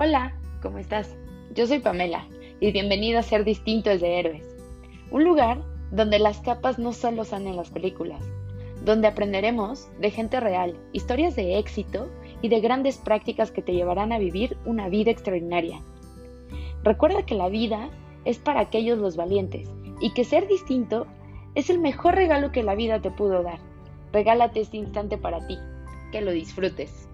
Hola, ¿cómo estás? Yo soy Pamela y bienvenido a Ser Distintos de Héroes, un lugar donde las capas no solo son en las películas, donde aprenderemos de gente real, historias de éxito y de grandes prácticas que te llevarán a vivir una vida extraordinaria. Recuerda que la vida es para aquellos los valientes y que ser distinto es el mejor regalo que la vida te pudo dar. Regálate este instante para ti. Que lo disfrutes.